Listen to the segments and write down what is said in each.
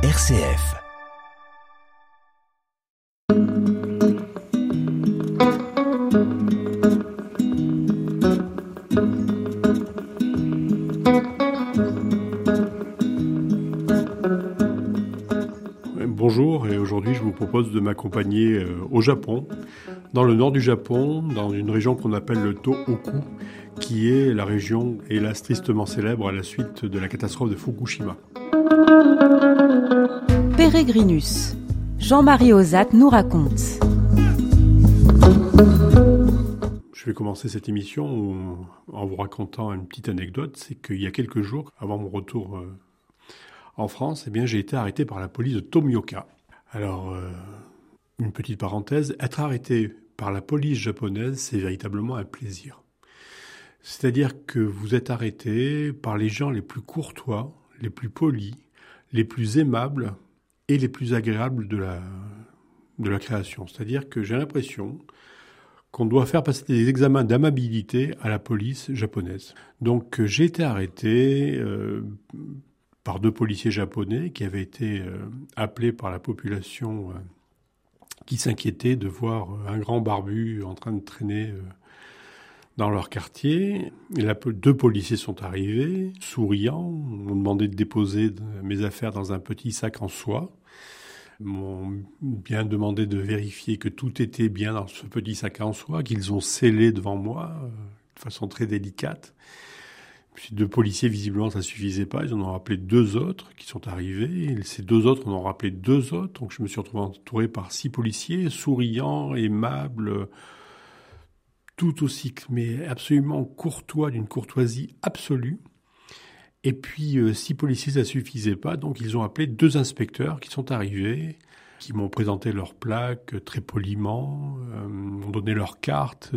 RCF. Bonjour et aujourd'hui je vous propose de m'accompagner euh, au Japon, dans le nord du Japon, dans une région qu'on appelle le Tohoku, qui est la région, hélas tristement célèbre à la suite de la catastrophe de Fukushima. Pérégrinus. Jean-Marie Ozat nous raconte. Je vais commencer cette émission en vous racontant une petite anecdote. C'est qu'il y a quelques jours, avant mon retour euh, en France, eh bien, j'ai été arrêté par la police de Tomioka. Alors, euh, une petite parenthèse, être arrêté par la police japonaise, c'est véritablement un plaisir. C'est-à-dire que vous êtes arrêté par les gens les plus courtois, les plus polis, les plus aimables et les plus agréables de la, de la création. C'est-à-dire que j'ai l'impression qu'on doit faire passer des examens d'amabilité à la police japonaise. Donc j'ai été arrêté euh, par deux policiers japonais qui avaient été euh, appelés par la population euh, qui s'inquiétait de voir un grand barbu en train de traîner dans leur quartier. Deux policiers sont arrivés, souriants, m'ont demandé de déposer mes affaires dans un petit sac en soie, m'ont bien demandé de vérifier que tout était bien dans ce petit sac en soie, qu'ils ont scellé devant moi euh, de façon très délicate. Puis deux policiers, visiblement, ça suffisait pas. Ils en ont rappelé deux autres qui sont arrivés. Et ces deux autres en ont rappelé deux autres. Donc je me suis retrouvé entouré par six policiers, souriants, aimables, tout aussi, mais absolument courtois, d'une courtoisie absolue. Et puis, euh, si policiers, ça suffisait pas, donc ils ont appelé deux inspecteurs qui sont arrivés, qui m'ont présenté leurs plaques euh, très poliment, euh, m'ont donné leurs cartes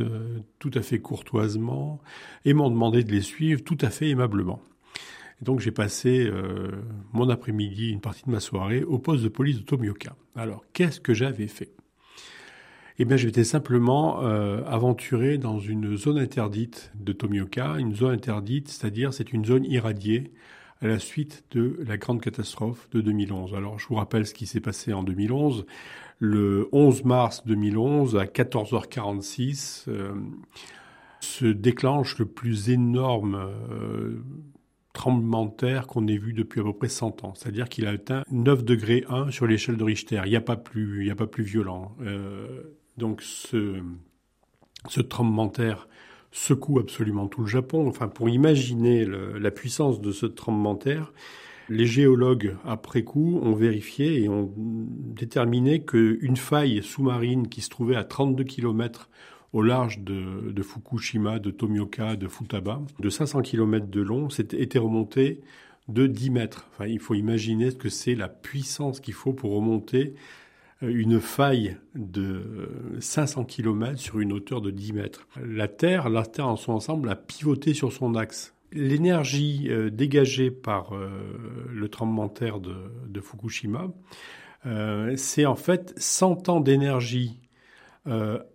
tout à fait courtoisement, et m'ont demandé de les suivre tout à fait aimablement. Et donc j'ai passé mon après-midi, une partie de ma soirée, au poste de police de Tomioka. Alors, qu'est-ce que j'avais fait? Eh bien, j'étais simplement euh, aventuré dans une zone interdite de Tomioka. Une zone interdite, c'est-à-dire c'est une zone irradiée à la suite de la grande catastrophe de 2011. Alors, je vous rappelle ce qui s'est passé en 2011. Le 11 mars 2011, à 14h46, euh, se déclenche le plus énorme euh, tremblement de terre qu'on ait vu depuis à peu près 100 ans. C'est-à-dire qu'il a atteint 9 degrés 1 sur l'échelle de Richter. Il n'y a pas plus, violent. Donc ce, tremblement de terre secoue absolument tout le Japon. Enfin, pour imaginer la puissance de ce tremblement de terre, les géologues, après coup, ont vérifié et ont déterminé qu'une faille sous-marine qui se trouvait à 32 km au large de, Fukushima, de Tomioka, de Futaba, de 500 km de long, était remontée de 10 mètres. Enfin, il faut imaginer ce que c'est la puissance qu'il faut pour remonter une faille de 500 km sur une hauteur de 10 mètres. La Terre, la Terre en son ensemble, a pivoté sur son axe. L'énergie euh, dégagée par euh, le tremblement de terre de, Fukushima, euh, c'est en fait 100 ans d'énergie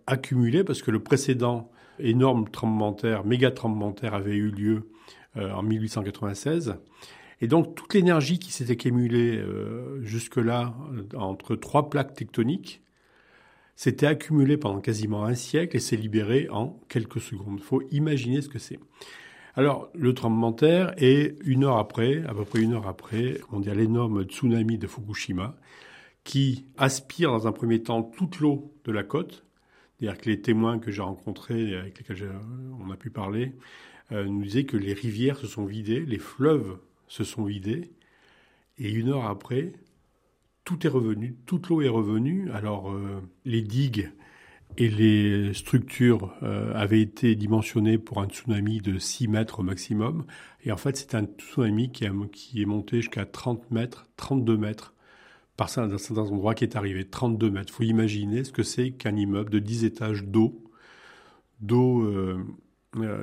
accumulée parce que le précédent énorme tremblement de terre, méga tremblement de terre avait eu lieu en 1896. Et donc toute l'énergie qui s'était accumulée euh, jusque-là entre trois plaques tectoniques s'était accumulée pendant quasiment un siècle et s'est libérée en quelques secondes. Il faut imaginer ce que c'est. Alors le tremblement de terre est une heure après, à peu près une heure après, on dit l'énorme tsunami de Fukushima, qui aspire dans un premier temps toute l'eau de la côte. C'est-à-dire que les témoins que j'ai rencontrés, avec lesquels on a pu parler, euh, nous disaient que les rivières se sont vidées, les fleuves se sont vidés. Et une heure après, tout est revenu, toute l'eau est revenue. Alors, euh, les digues et les structures euh, avaient été dimensionnées pour un tsunami de 6 mètres au maximum. Et en fait, c'est un tsunami qui, est monté jusqu'à 30 mètres, 32 mètres par certains endroits qui est arrivé. 32 mètres. Il faut imaginer ce que c'est qu'un immeuble de 10 étages d'eau, d'eau euh,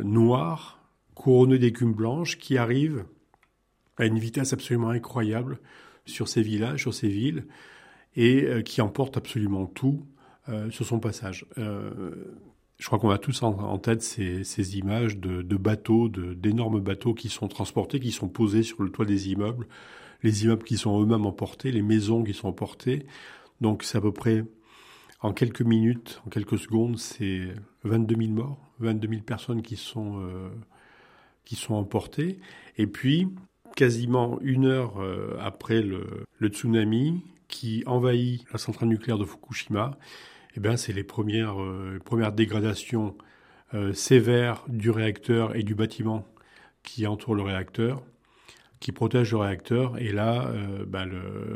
noire, couronnée d'écume blanche, qui arrive à une vitesse absolument incroyable sur ces villages, sur ces villes, et euh, qui emporte absolument tout euh, sur son passage. Euh, Je crois qu'on a tous en, tête ces, images de, bateaux, d'énormes bateaux qui sont transportés, qui sont posés sur le toit des immeubles, les immeubles qui sont eux-mêmes emportés, les maisons qui sont emportées. Donc c'est à peu près, en quelques minutes, en quelques secondes, c'est 22 000 morts, 22 000 personnes qui sont, qui sont emportées. Et puis, quasiment une heure euh, après le, tsunami qui envahit la centrale nucléaire de Fukushima, eh bien, c'est les premières, euh, dégradations euh, sévères du réacteur et du bâtiment qui entoure le réacteur, qui protège le réacteur. Et là, ben,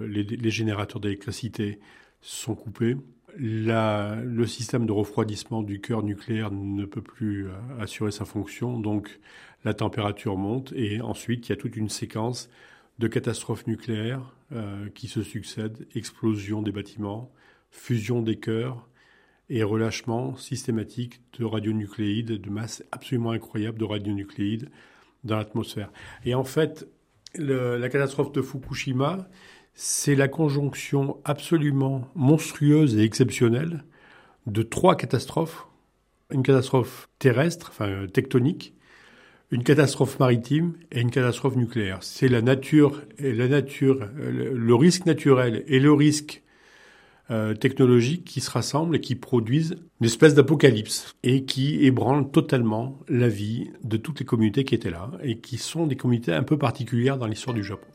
les, générateurs d'électricité sont coupés. Le système de refroidissement du cœur nucléaire ne peut plus assurer sa fonction. Donc, la température monte et ensuite il y a toute une séquence de catastrophes nucléaires euh, qui se succèdent, explosion des bâtiments, fusion des cœurs et relâchement systématique de radionucléides, de masse absolument incroyable de radionucléides dans l'atmosphère. Et en fait, la catastrophe de Fukushima, c'est la conjonction absolument monstrueuse et exceptionnelle de trois catastrophes. Une catastrophe terrestre, enfin tectonique, une catastrophe maritime et une catastrophe nucléaire. C'est la nature et nature, le risque naturel et le risque euh, technologique qui se rassemblent et qui produisent une espèce d'apocalypse et qui ébranlent totalement la vie de toutes les communautés qui étaient là et qui sont des communautés un peu particulières dans l'histoire du Japon.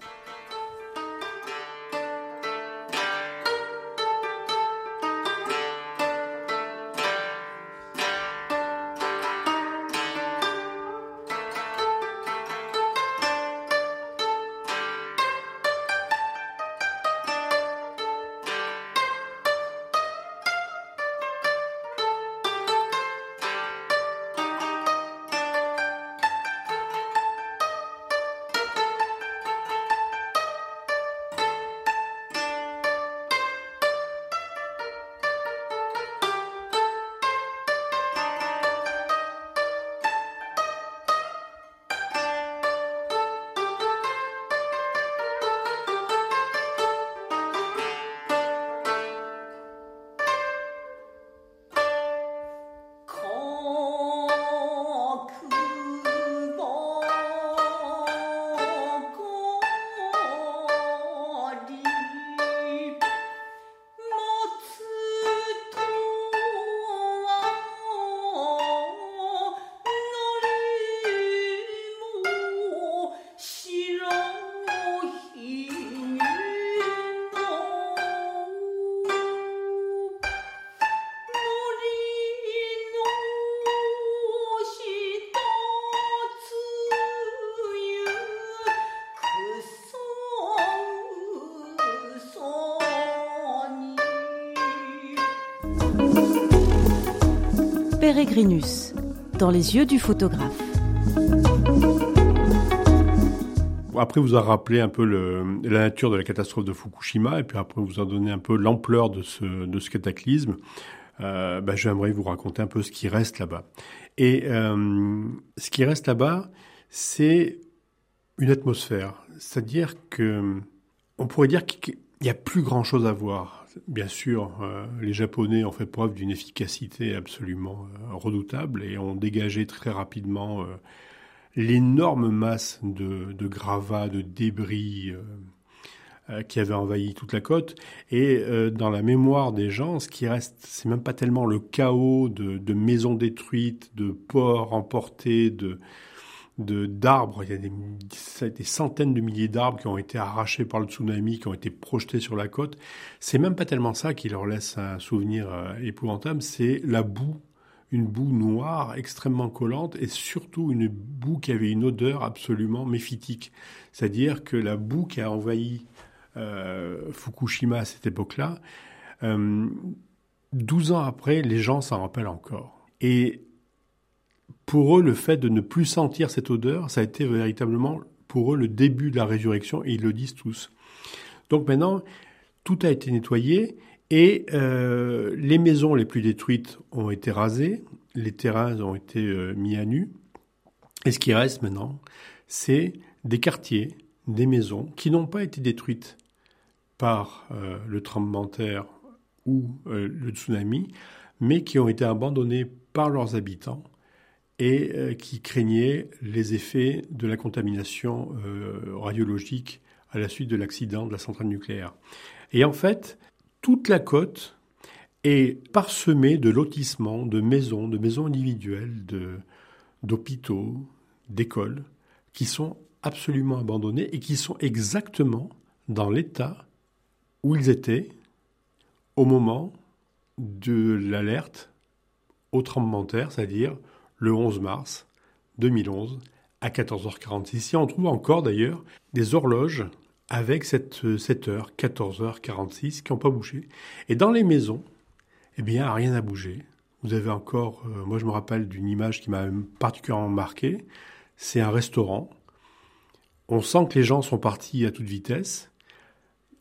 Dans les yeux du photographe. Après, vous a rappelé un peu la nature de la catastrophe de Fukushima, et puis après, vous a donné un peu l'ampleur de ce, de ce cataclysme. Euh, bah, J'aimerais vous raconter un peu ce qui reste là-bas. Et euh, ce qui reste là-bas, c'est une atmosphère. C'est-à-dire que on pourrait dire qu'il n'y a plus grand-chose à voir. Bien sûr, euh, les Japonais ont fait preuve d'une efficacité absolument euh, redoutable et ont dégagé très rapidement euh, l'énorme masse de, gravats, de débris qui avaient envahi toute la côte. Et dans la mémoire des gens, ce qui reste, c'est même pas tellement le chaos de, de maisons détruites, de ports emportés, de d'arbres. Il y a des, centaines de milliers d'arbres qui ont été arrachés par le tsunami, qui ont été projetés sur la côte. C'est même pas tellement ça qui leur laisse un souvenir euh, épouvantable, c'est la boue, une boue noire extrêmement collante et surtout une boue qui avait une odeur absolument méphitique. C'est-à-dire que la boue qui a envahi euh, Fukushima à cette époque-là, euh, 12 ans après, les gens s'en rappellent encore. Et pour eux, le fait de ne plus sentir cette odeur, ça a été véritablement pour eux le début de la résurrection, et ils le disent tous. Donc maintenant, tout a été nettoyé, et euh, les maisons les plus détruites ont été rasées, les terrains ont été euh, mis à nu, et ce qui reste maintenant, c'est des quartiers, des maisons qui n'ont pas été détruites par euh, le tremblement de terre ou le tsunami, mais qui ont été abandonnés par leurs habitants et euh, qui craignaient les effets de la contamination euh, radiologique à la suite de l'accident de la centrale nucléaire. Et en fait, toute la côte est parsemée de lotissements, de maisons, de maisons individuelles, d'hôpitaux, d'écoles, qui sont absolument abandonnés et qui sont exactement dans l'état où ils étaient au moment de l'alerte au tremblement de terre, c'est-à-dire le 11 mars 2011 à 14h46. Ici, on trouve encore d'ailleurs des horloges avec cette 7 h 14h46 qui n'ont pas bougé. Et dans les maisons, eh bien, rien n'a bougé. Vous avez encore, euh, moi je me rappelle d'une image qui m'a particulièrement marqué. C'est un restaurant. On sent que les gens sont partis à toute vitesse.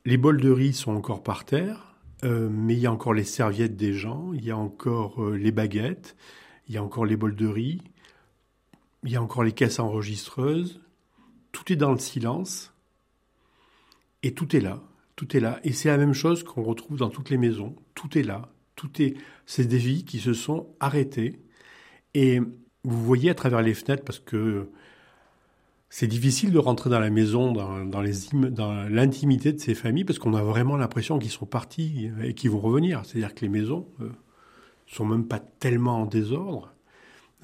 Les bols de riz sont encore par terre, euh, mais il y a encore les serviettes des gens, il y a encore euh, les baguettes, il y a encore les bols de riz, il y a encore les caisses enregistreuses. Tout est dans le silence et tout est là. Tout est là. Et c'est la même chose qu'on retrouve dans toutes les maisons. Tout est là. Tout est. C'est des vies qui se sont arrêtées. Et vous voyez à travers les fenêtres, parce que c'est difficile de rentrer dans la maison, dans, l'intimité de ces familles, parce qu'on a vraiment l'impression qu'ils sont partis et qu'ils vont revenir. C'est-à-dire que les maisons euh, sont même pas tellement en désordre.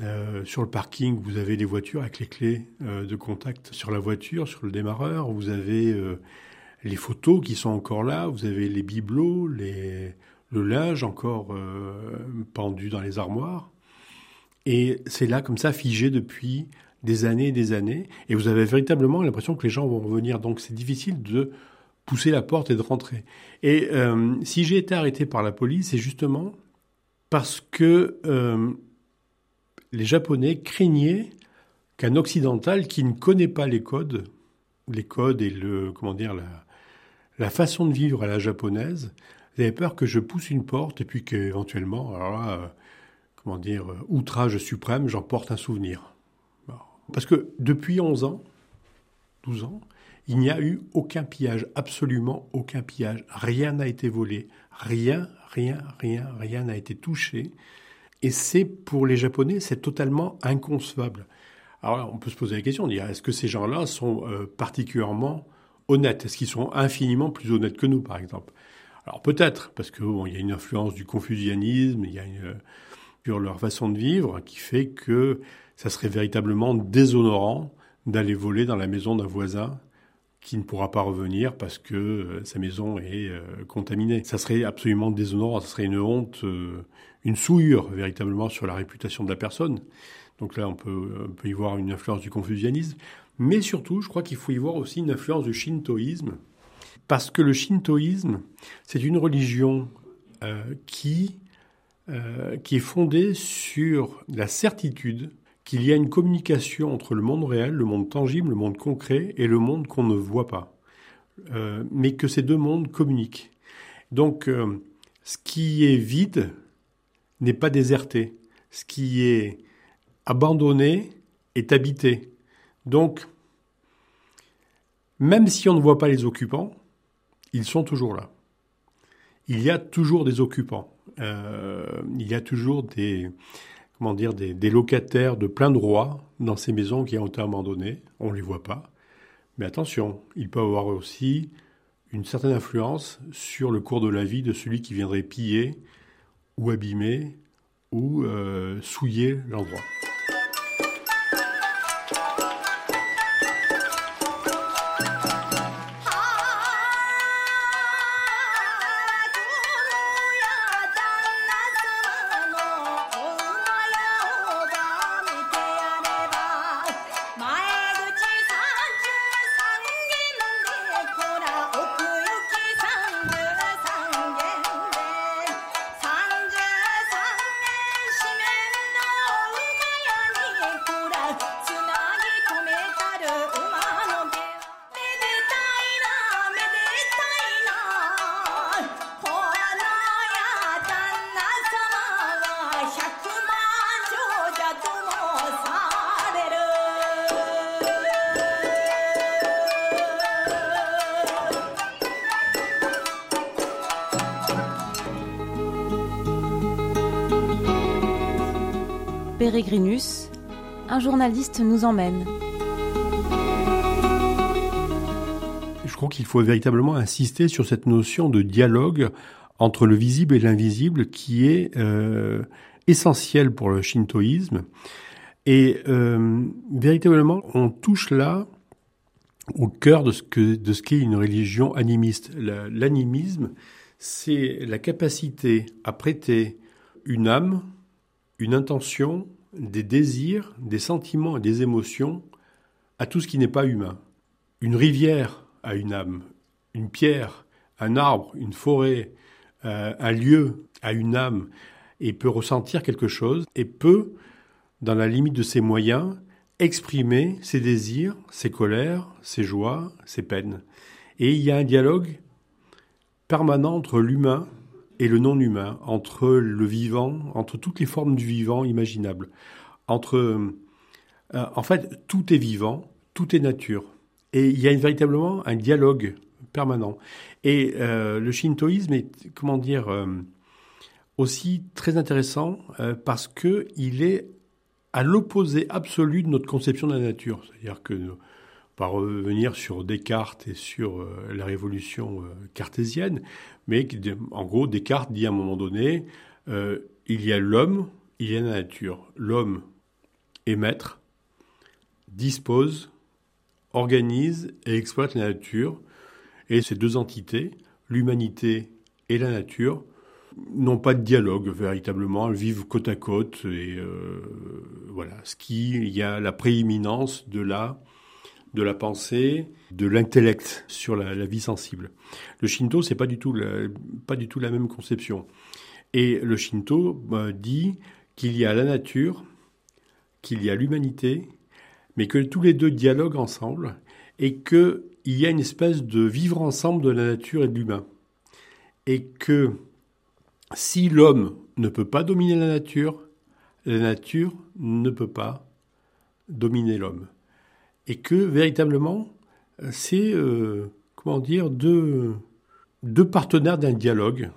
Euh, sur le parking, vous avez des voitures avec les clés euh, de contact sur la voiture, sur le démarreur. Vous avez euh, les photos qui sont encore là. Vous avez les bibelots, les, le linge encore pendu dans les armoires. Et c'est là comme ça, figé depuis des années et des années, et vous avez véritablement l'impression que les gens vont revenir. Donc c'est difficile de pousser la porte et de rentrer. Et si j'ai été arrêté par la police, c'est justement parce que euh, les Japonais craignaient qu'un occidental qui ne connaît pas les codes, les codes et le comment dire la, façon de vivre à la japonaise, ils avaient peur que je pousse une porte et puis qu'éventuellement, là, euh, comment dire, outrage suprême, j'en porte un souvenir. Parce que depuis 11 ans, 12 ans, il n'y a eu aucun pillage, absolument aucun pillage. Rien n'a été volé, rien, rien, rien, rien n'a été touché. Et c'est pour les Japonais, c'est totalement inconcevable. Alors on peut se poser la question, dire est-ce que ces gens-là sont euh, particulièrement honnêtes? Est-ce qu'ils sont infiniment plus honnêtes que nous, par exemple? Alors peut-être, parce que bon, y a une influence du confucianisme, il y a une, sur leur façon de vivre qui fait que ça serait véritablement déshonorant d'aller voler dans la maison d'un voisin qui ne pourra pas revenir parce que euh, sa maison est euh, contaminée. Ça serait absolument déshonorant, ça serait une honte, euh, une souillure véritablement sur la réputation de la personne. Donc là, on peut, on peut y voir une influence du confucianisme. Mais surtout, je crois qu'il faut y voir aussi une influence du shintoïsme. Parce que le shintoïsme, c'est une religion qui, qui est fondée sur la certitude qu'il y a une communication entre le monde réel, le monde tangible, le monde concret et le monde qu'on ne voit pas, euh, mais que ces deux mondes communiquent. Donc, euh, ce qui est vide n'est pas déserté, ce qui est abandonné est habité. Donc, même si on ne voit pas les occupants, ils sont toujours là. Il y a toujours des occupants. Euh, il y a toujours des, comment dire, des, locataires de plein droit dans ces maisons qui ont été abandonnées. On ne les voit pas. Mais attention, il peut avoir aussi une certaine influence sur le cours de la vie de celui qui viendrait piller ou abîmer ou euh, souiller l'endroit. Un journaliste nous emmène. Je crois qu'il faut véritablement insister sur cette notion de dialogue entre le visible et l'invisible qui est euh, essentielle pour le shintoïsme. Et euh, véritablement, on touche là au cœur de ce que de ce qu'est une religion animiste. L'animisme, c'est la capacité à prêter une âme, une intention, des désirs, des sentiments et des émotions à tout ce qui n'est pas humain. Une rivière a une âme, une pierre, un arbre, une forêt, euh, un lieu a une âme et peut ressentir quelque chose et peut, dans la limite de ses moyens, exprimer ses désirs, ses colères, ses joies, ses peines. Et il y a un dialogue permanent entre l'humain et le non-humain, entre le vivant, entre toutes les formes du vivant imaginables. Entre, euh, en fait, tout est vivant, tout est nature. Et il y a véritablement un dialogue permanent. Et euh, le shintoïsme est, comment dire, euh, aussi très intéressant parce que il est à l'opposé absolu de notre conception de la nature. C'est-à-dire que, par revenir sur Descartes et sur la révolution cartésienne, mais en gros, Descartes dit à un moment donné, euh, il y a l'homme, il y a la nature. L'homme est maître, dispose, organise et exploite la nature. Et ces deux entités, l'humanité et la nature, n'ont pas de dialogue véritablement, elles vivent côte à côte et euh, voilà, ce qui il y a la prééminence de la de la pensée, de l'intellect sur la, vie sensible. Le Shinto, c'est pas du tout pas du tout la même conception. Et le Shinto euh, dit qu'il y a la nature, qu'il y a l'humanité, mais que tous les deux dialoguent ensemble et qu'il y a une espèce de vivre ensemble de la nature et de l'humain. Et que si l'homme ne peut pas dominer la nature, la nature ne peut pas dominer l'homme et que véritablement, c'est, euh, comment dire, deux, partenaires d'un dialogue.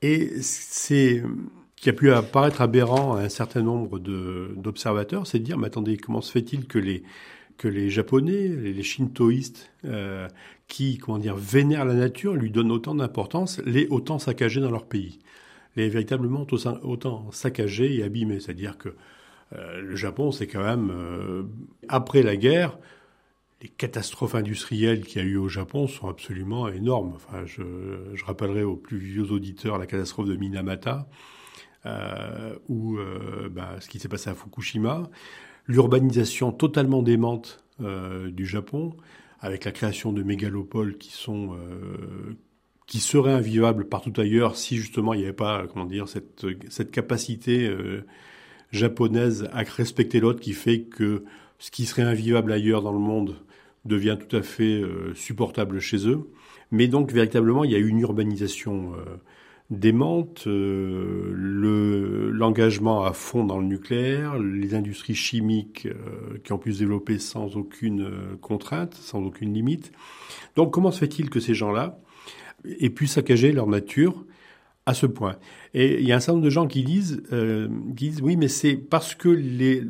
Et c'est qui a pu apparaître aberrant à un certain nombre d'observateurs, c'est de dire, mais attendez, comment se fait-il que les, que les Japonais, les shintoïstes, euh, qui, comment dire, vénèrent la nature, lui donnent autant d'importance, les autant saccagés dans leur pays? Les véritablement autant saccagés et abîmés. C'est-à-dire que euh, le Japon, c'est quand même, euh, après la guerre, les catastrophes industrielles qu'il y a eu au Japon sont absolument énormes. Enfin, je, je rappellerai aux plus vieux auditeurs la catastrophe de Minamata, euh, ou euh, bah, ce qui s'est passé à Fukushima, l'urbanisation totalement démente euh, du Japon, avec la création de mégalopoles qui sont qui seraient invivables partout ailleurs si justement il n'y avait pas comment dire cette cette capacité japonaise à respecter l'autre qui fait que ce qui serait invivable ailleurs dans le monde devient tout à fait euh, supportable chez eux. Mais donc véritablement, il y a une urbanisation euh, démente, euh, le, l'engagement à fond dans le nucléaire, les industries chimiques qui ont pu se développer sans aucune contrainte, sans aucune limite. Donc comment se fait-il que ces gens-là aient pu saccager leur nature à ce point. Et il y a un certain nombre de gens qui disent, euh, qui disent oui, mais c'est parce que les,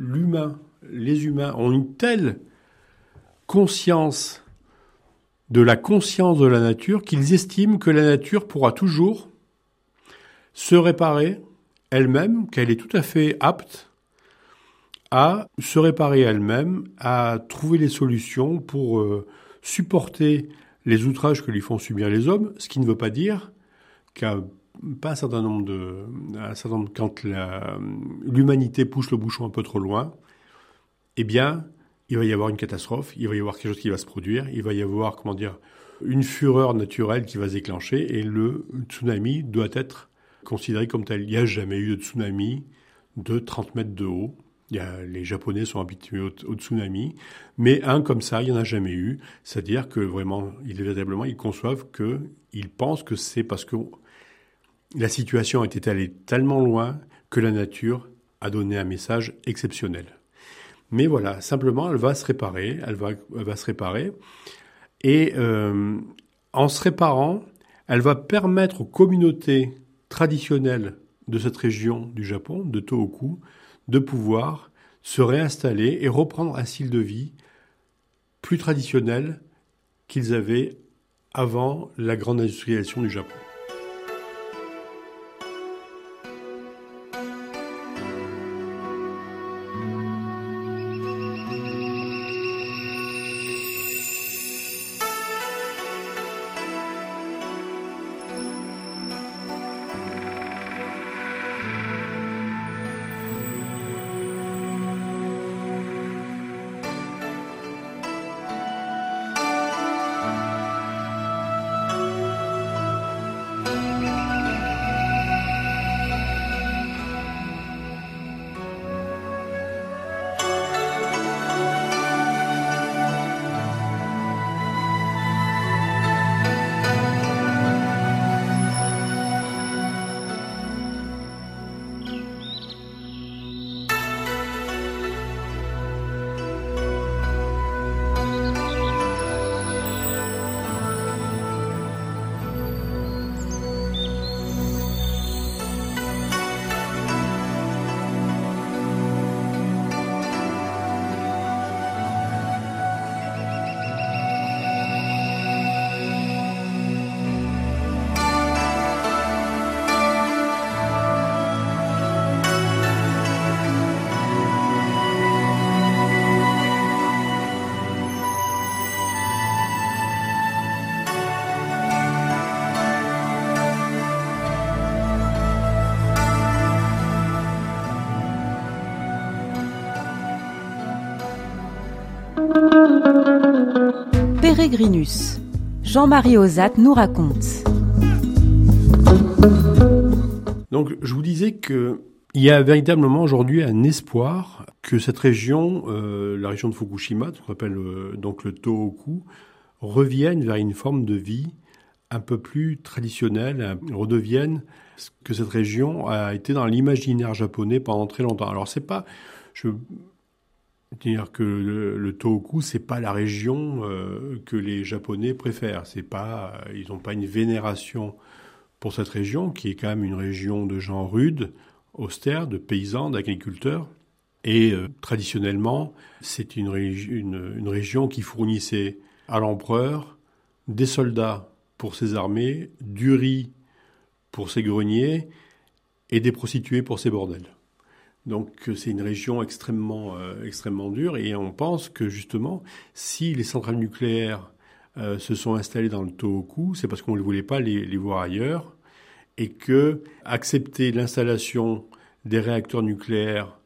les humains ont une telle conscience de la conscience de la nature qu'ils estiment que la nature pourra toujours se réparer elle-même, qu'elle est tout à fait apte à se réparer elle-même, à trouver les solutions pour euh, supporter les outrages que lui font subir les hommes, ce qui ne veut pas dire qu'à pas un certain nombre de, un certain nombre, quand l'humanité pousse le bouchon un peu trop loin, eh bien, il va y avoir une catastrophe, il va y avoir quelque chose qui va se produire, il va y avoir, comment dire, une fureur naturelle qui va se déclencher et le tsunami doit être considéré comme tel. Il n'y a jamais eu de tsunami de 30 mètres de haut. Les Japonais sont habitués au, tsunami, mais un comme ça, il n'y en a jamais eu. C'est-à-dire que vraiment, ils, véritablement, ils conçoivent que, ils pensent que c'est parce que la situation était allée tellement loin que la nature a donné un message exceptionnel. Mais voilà, simplement, elle va se réparer, elle va, se réparer. Et euh, en se réparant, elle va permettre aux communautés traditionnelles de cette région du Japon, de Tohoku, de pouvoir se réinstaller et reprendre un style de vie plus traditionnel qu'ils avaient avant la grande industrialisation du Japon. Peregrinus. Jean-Marie Ozat nous raconte. Donc, je vous disais que il y a véritablement aujourd'hui un espoir que cette région, euh, la région de Fukushima, qu'on appelle euh, donc le Tohoku, revienne vers une forme de vie un peu plus traditionnelle, redevienne que cette région a été dans l'imaginaire japonais pendant très longtemps. Alors c'est pas, je dire que le, le Tohoku, c'est pas la région euh, que les Japonais préfèrent. C'est pas, ils n'ont pas une vénération pour cette région, qui est quand même une région de gens rudes, austères, de paysans, d'agriculteurs. Et euh, traditionnellement, c'est une, une, une, région qui fournissait à l'empereur des soldats pour ses armées, du riz pour ses greniers et des prostituées pour ses bordels. Donc c'est une région extrêmement, euh, extrêmement dure et on pense que justement, si les centrales nucléaires euh, se sont installées dans le Tohoku, c'est parce qu'on ne voulait pas les, voir ailleurs et que accepter l'installation des réacteurs nucléaires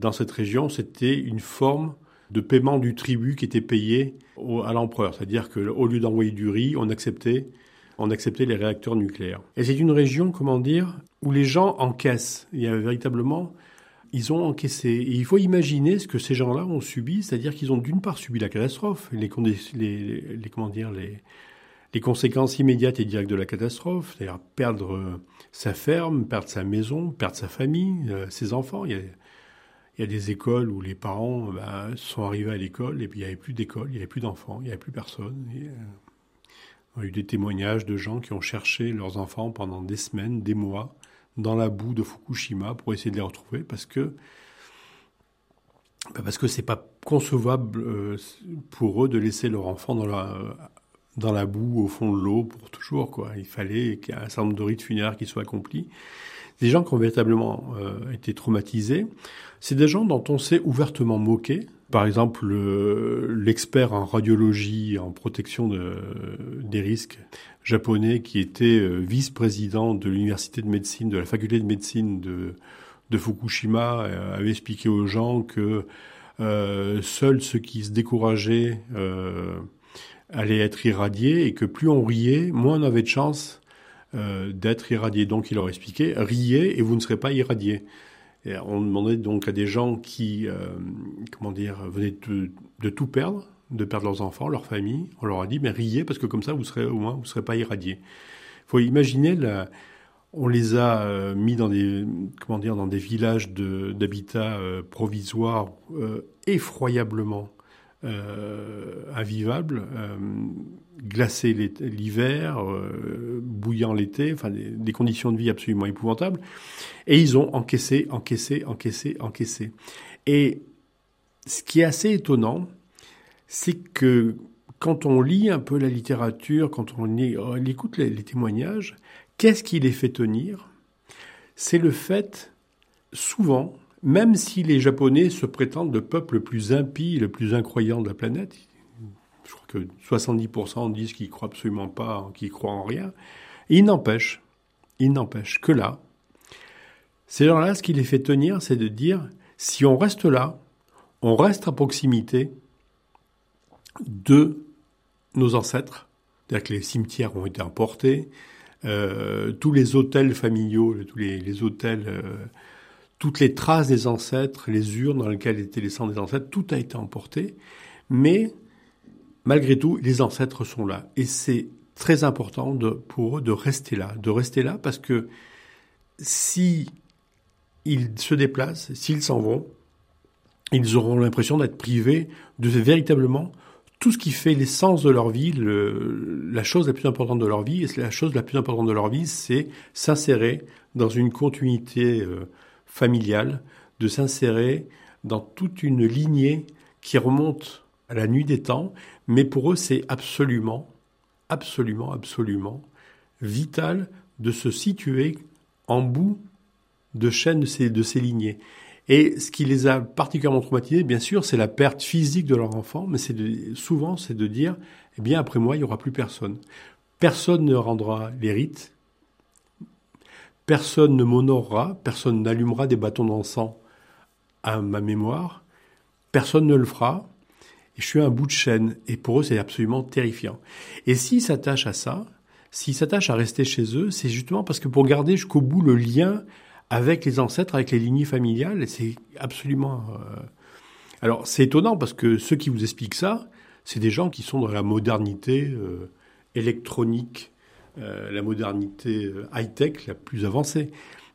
dans cette région, c'était une forme de paiement du tribut qui était payé à l'empereur. C'est-à-dire qu'au lieu d'envoyer du riz, on acceptait, on acceptait les réacteurs nucléaires. Et c'est une région, comment dire, où les gens encaissent. Il y a véritablement ils ont encaissé. Et il faut imaginer ce que ces gens-là ont subi, c'est-à-dire qu'ils ont d'une part subi la catastrophe, les, comment dire, les, conséquences immédiates et directes de la catastrophe, c'est-à-dire perdre euh, sa ferme, perdre sa maison, perdre sa famille, euh, ses enfants. Il y, a, des écoles où les parents ben, sont arrivés à l'école et puis il n'y avait plus d'école, il n'y avait plus d'enfants, il n'y avait plus personne. Et, euh, on a eu des témoignages de gens qui ont cherché leurs enfants pendant des semaines, des mois, dans la boue de Fukushima pour essayer de les retrouver parce que bah, parce que c'est pas concevable euh, pour eux de laisser leur enfant dans la dans la boue au fond de l'eau pour toujours quoi. Il fallait qu'il y ait un certain nombre de rites funéraires qui soient accomplis. Des gens qui ont véritablement euh, été traumatisés. C'est des gens dont on s'est ouvertement moqué. Par exemple, l'expert en radiologie, en protection de, des risques japonais, qui était euh, vice-président de l'université de médecine, de la faculté de médecine de, Fukushima, euh, avait expliqué aux gens que euh, seuls ceux qui se décourageaient allaient être irradiés et que plus on riait, moins on avait de chance d'être irradié. Donc il leur expliquait, riez et vous ne serez pas irradié. On demandait donc à des gens qui, comment dire, venaient de, tout perdre, de perdre leurs enfants, leur famille. On leur a dit, mais riez parce que comme ça, vous serez au moins, vous serez pas irradiés. Faut imaginer, on les a euh, mis dans des, comment dire, dans des villages d'habitat euh, provisoires euh, effroyablement invivables, glacés l'hiver, bouillant l'été, enfin des, conditions de vie absolument épouvantables. Et ils ont encaissé, encaissé, encaissé, encaissé. Et ce qui est assez étonnant, c'est que quand on lit un peu la littérature, quand on, écoute les, témoignages, qu'est-ce qui les fait tenir? C'est le fait, souvent, même si les Japonais se prétendent le peuple le plus impie, le plus incroyant de la planète, je crois que 70% disent qu'ils croient absolument pas, qu'ils croient en rien, il n'empêche, il n'empêche que là, ces gens-là, ce qui les fait tenir, c'est de dire, si on reste là, on reste à proximité de nos ancêtres, c'est-à-dire que les cimetières ont été emportés, euh, tous les hôtels familiaux, tous les, hôtels, euh, toutes les traces des ancêtres, les urnes dans lesquelles étaient les cendres des ancêtres, tout a été emporté, mais malgré tout, les ancêtres sont là. Et c'est très important pour eux de rester là, de rester là parce que si ils se déplacent, s'ils s'en vont, ils auront l'impression d'être privés de véritablement tout ce qui fait l'essence de leur vie, la chose la plus importante de leur vie, et la chose la plus importante de leur vie, c'est s'insérer dans une continuité euh, familiale, de s'insérer dans toute une lignée qui remonte à la nuit des temps, mais pour eux c'est absolument, absolument, absolument vital de se situer en bout de chaîne de de ces lignées. Et ce qui les a particulièrement traumatisés, bien sûr, c'est la perte physique de leur enfant, mais c'est souvent c'est de dire, eh bien après moi, il n'y aura plus personne. Personne ne rendra les rites, personne ne m'honorera, personne n'allumera des bâtons d'encens à ma mémoire, personne ne le fera, et je suis un bout de chaîne, et pour eux c'est absolument terrifiant. Et s'ils s'attachent à ça, s'ils s'attachent à rester chez eux, c'est justement parce que pour garder jusqu'au bout le lien avec les ancêtres, avec les lignées familiales. C'est absolument. Euh, alors c'est étonnant parce que ceux qui vous expliquent ça, c'est des gens qui sont dans la modernité euh, électronique, euh, la modernité high-tech la plus avancée.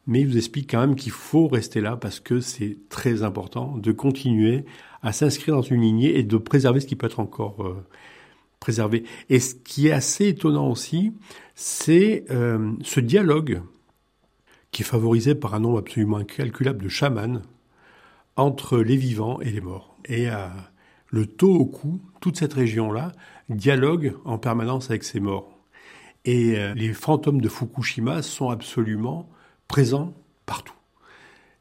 Mais ils vous expliquent quand même qu'il faut rester là parce que c'est très important de continuer à s'inscrire dans une lignée et de préserver ce qui peut être encore préservé. Et ce qui est assez étonnant aussi, c'est ce dialogue qui est favorisé par un nombre absolument incalculable de chamans entre les vivants et les morts. Et euh, le Tohoku, toute cette région-là, dialogue en permanence avec ces morts. Et euh, les fantômes de Fukushima sont absolument présents partout.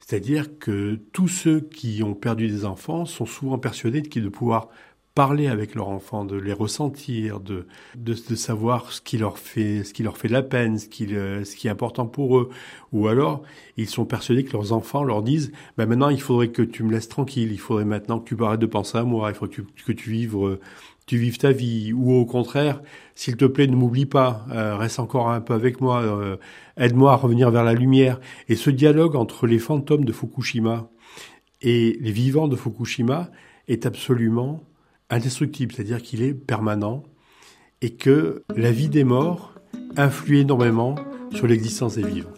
C'est-à-dire que tous ceux qui ont perdu des enfants sont souvent persuadés de pouvoir parler avec leurs enfants, de les ressentir, de, de, savoir ce qui leur fait, ce qui leur fait de la peine, ce qui, euh, est important pour eux. Ou alors, ils sont persuadés que leurs enfants leur disent, ben maintenant, il faudrait que tu me laisses tranquille, il faudrait maintenant que tu arrêtes de penser à moi, il faut que tu, que tu vives, euh, tu vives ta vie. Ou au contraire, s'il te plaît, ne m'oublie pas, euh, reste encore un peu avec moi, aide-moi à revenir vers la lumière. Et ce dialogue entre les fantômes de Fukushima et les vivants de Fukushima est absolument indestructible, c'est-à-dire qu'il est permanent et que la vie des morts influe énormément sur l'existence des vivants.